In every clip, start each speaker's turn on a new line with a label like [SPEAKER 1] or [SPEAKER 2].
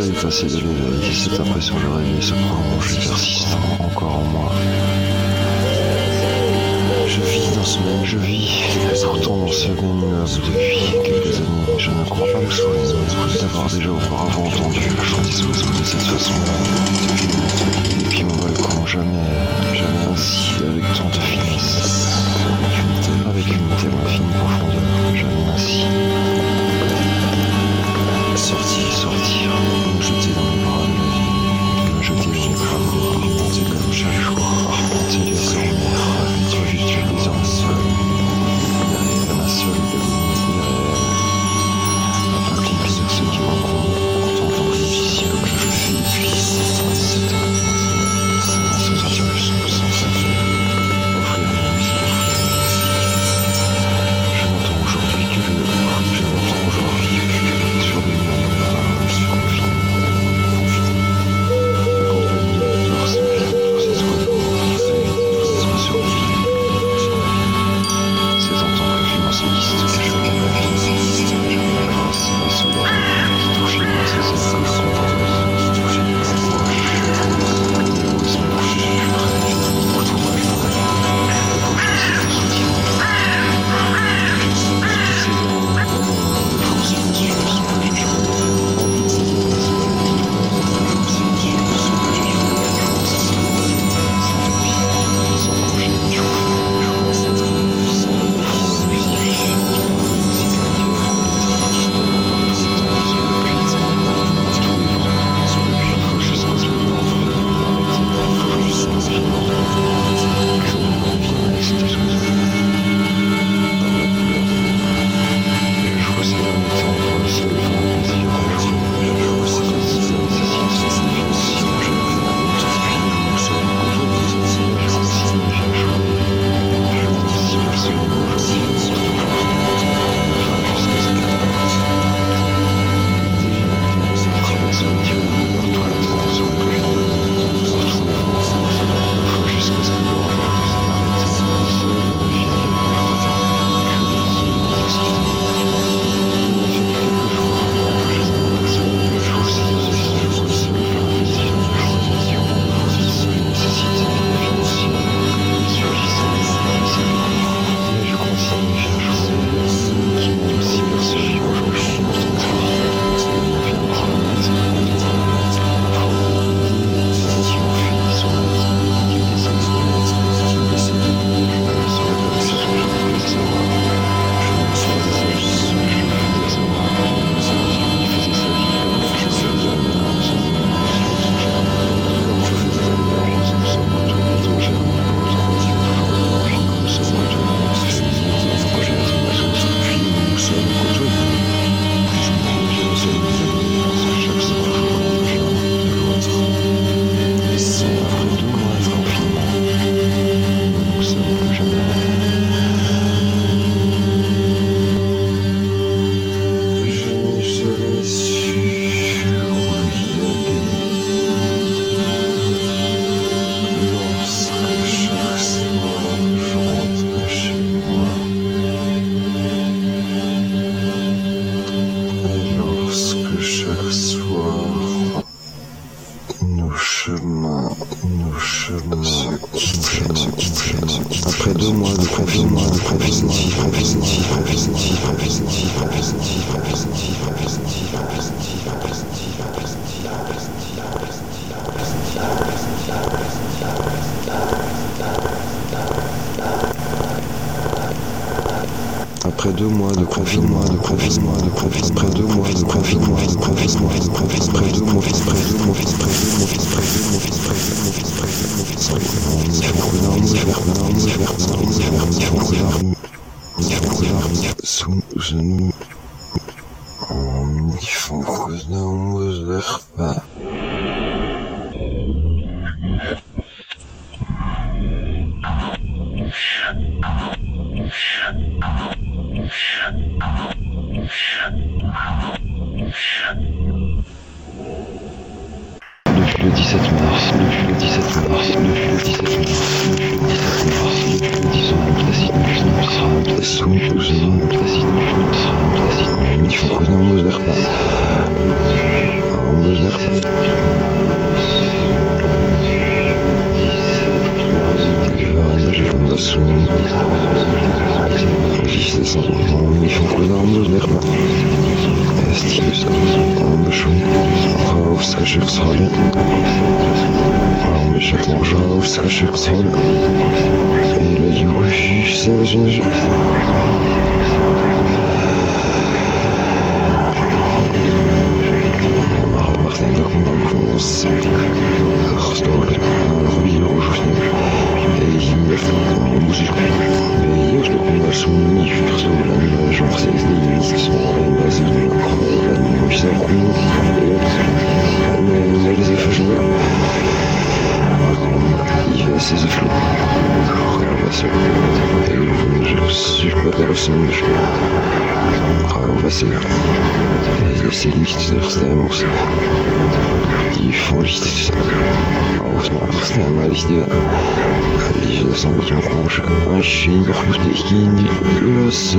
[SPEAKER 1] seul est ainsi de lever, j'ai cette impression de rêver ce moment. près de moi de confinement de confinement de confinement près de moi de confinement de confinement de confinement près de de fils près de de fils près de de fils près de de fils près de de fils près de de fils près de de fils près de de près je Thank you. size vlog. Kahvesi. Süperlersiniz. Kahvesi. Gesellichtste Stimmung. Die Furcht ausmacht. Einmal ich dir. Ich das ein eu komisch. Ein Schien, doch ich gehe in die Öse.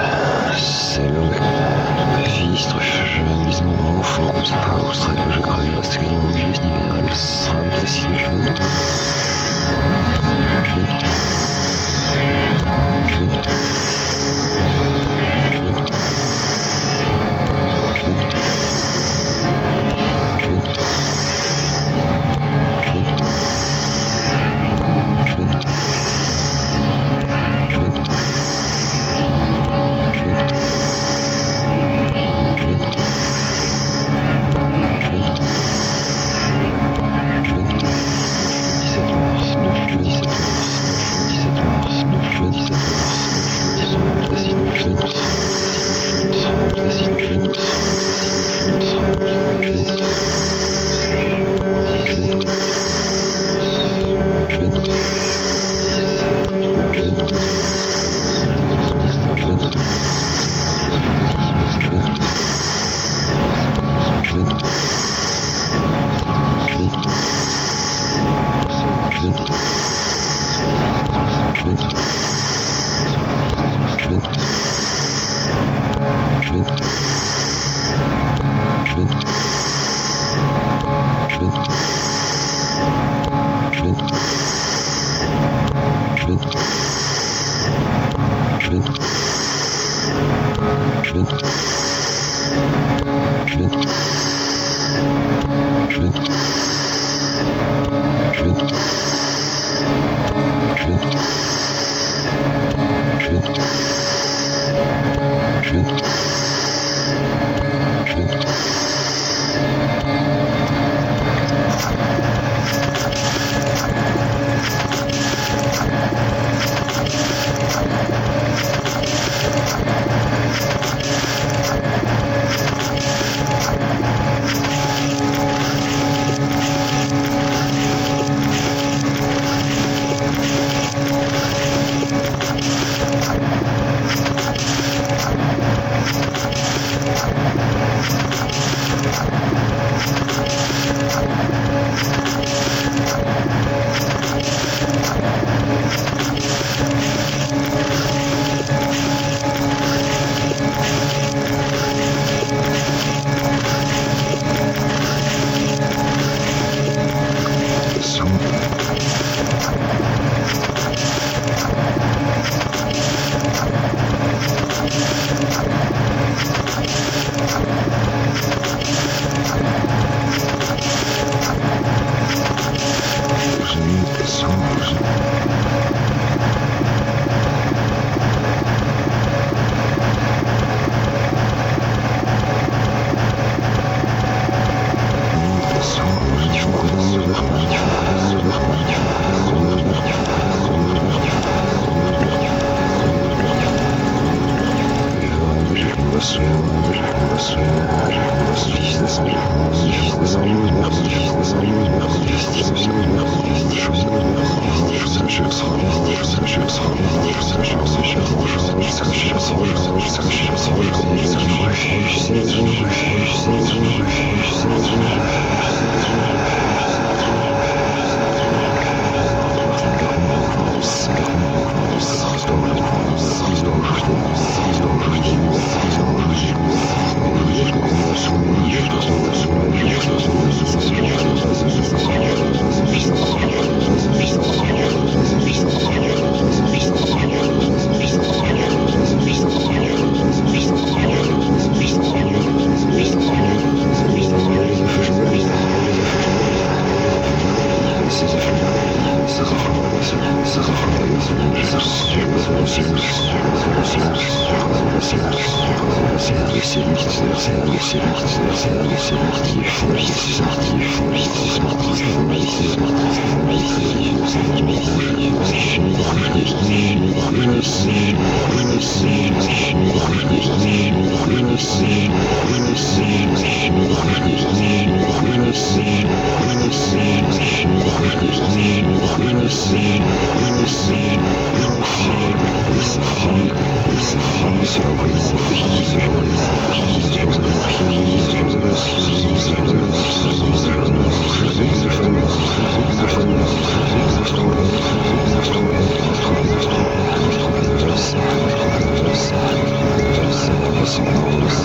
[SPEAKER 1] c'est long. enfant, ne pas où serait que je parce que mon Schwind. Schwind.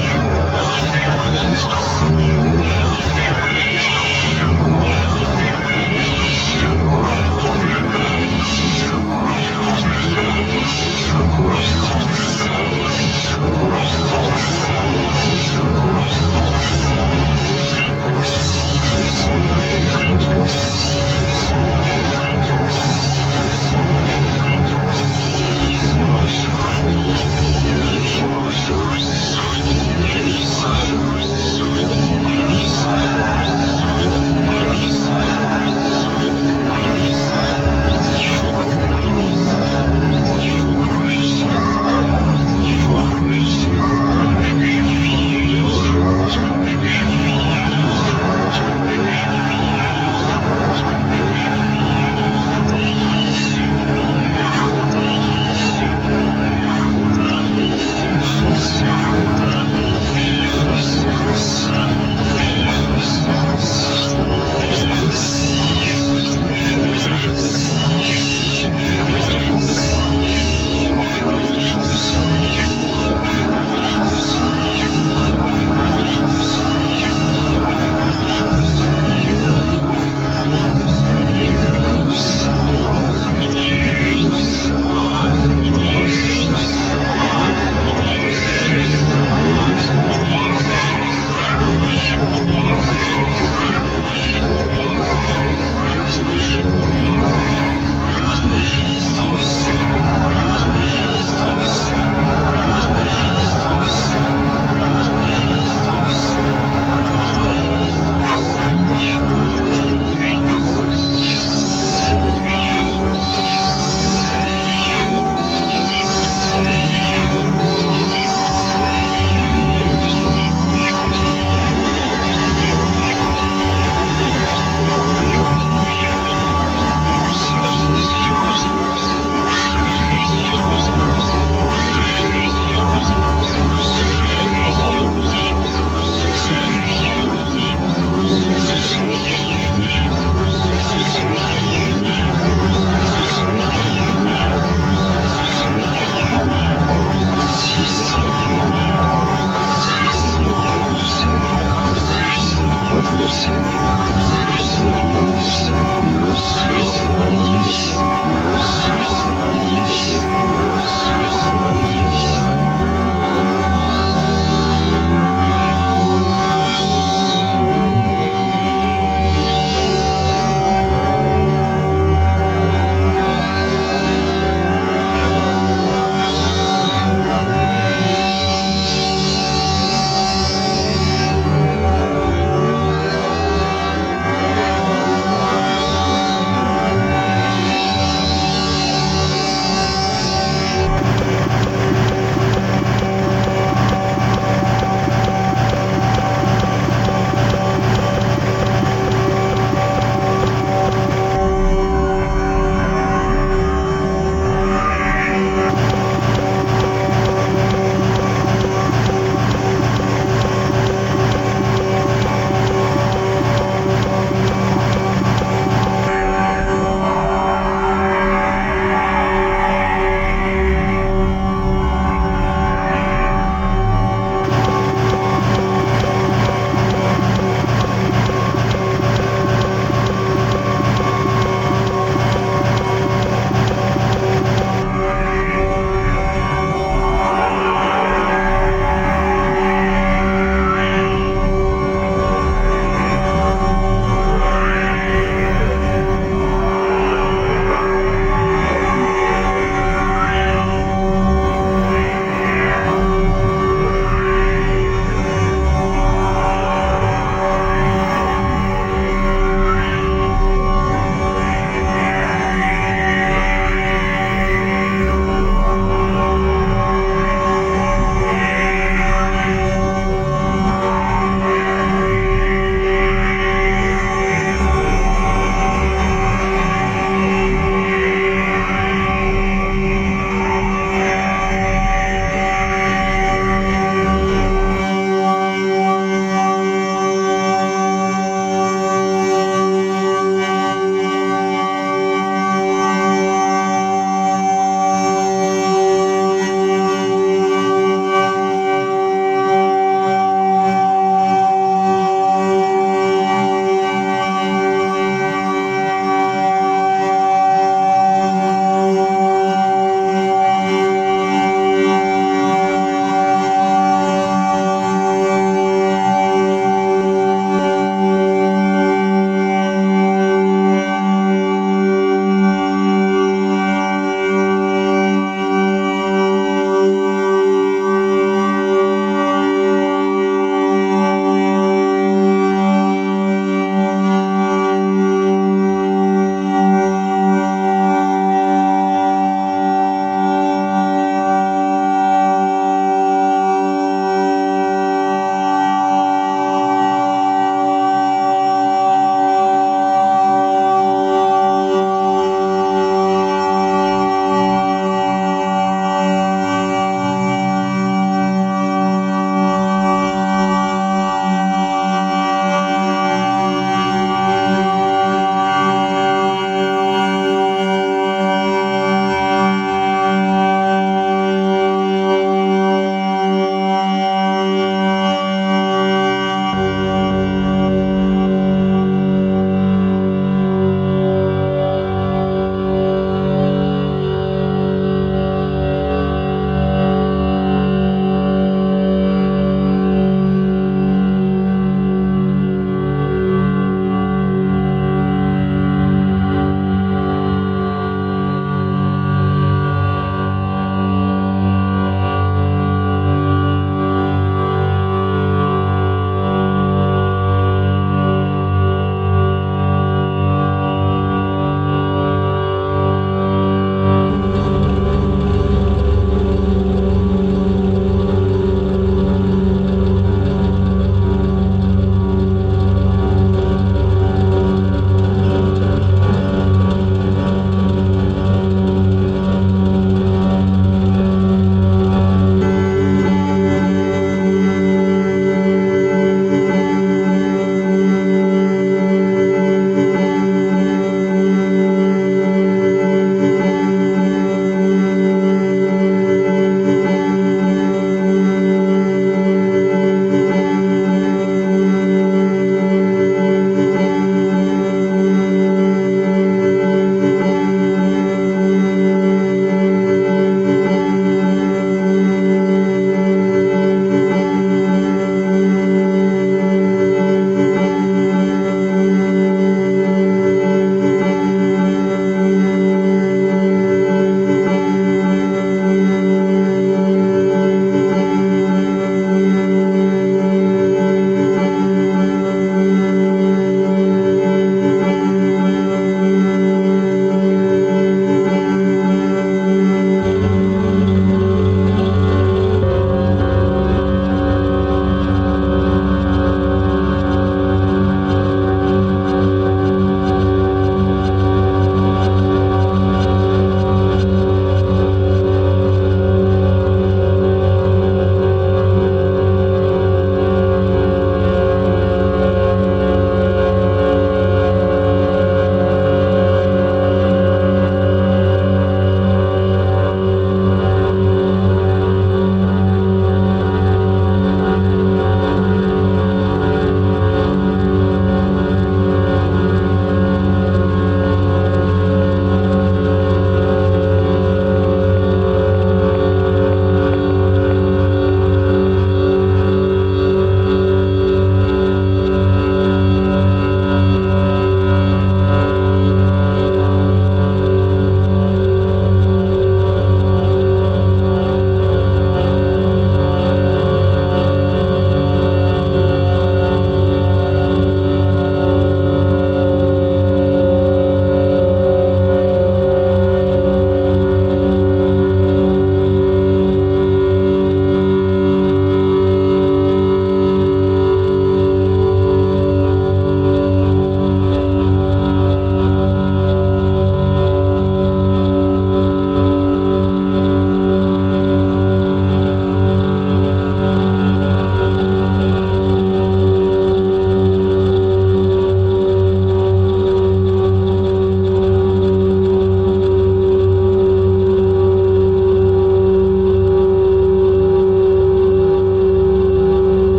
[SPEAKER 1] you lost your resistance.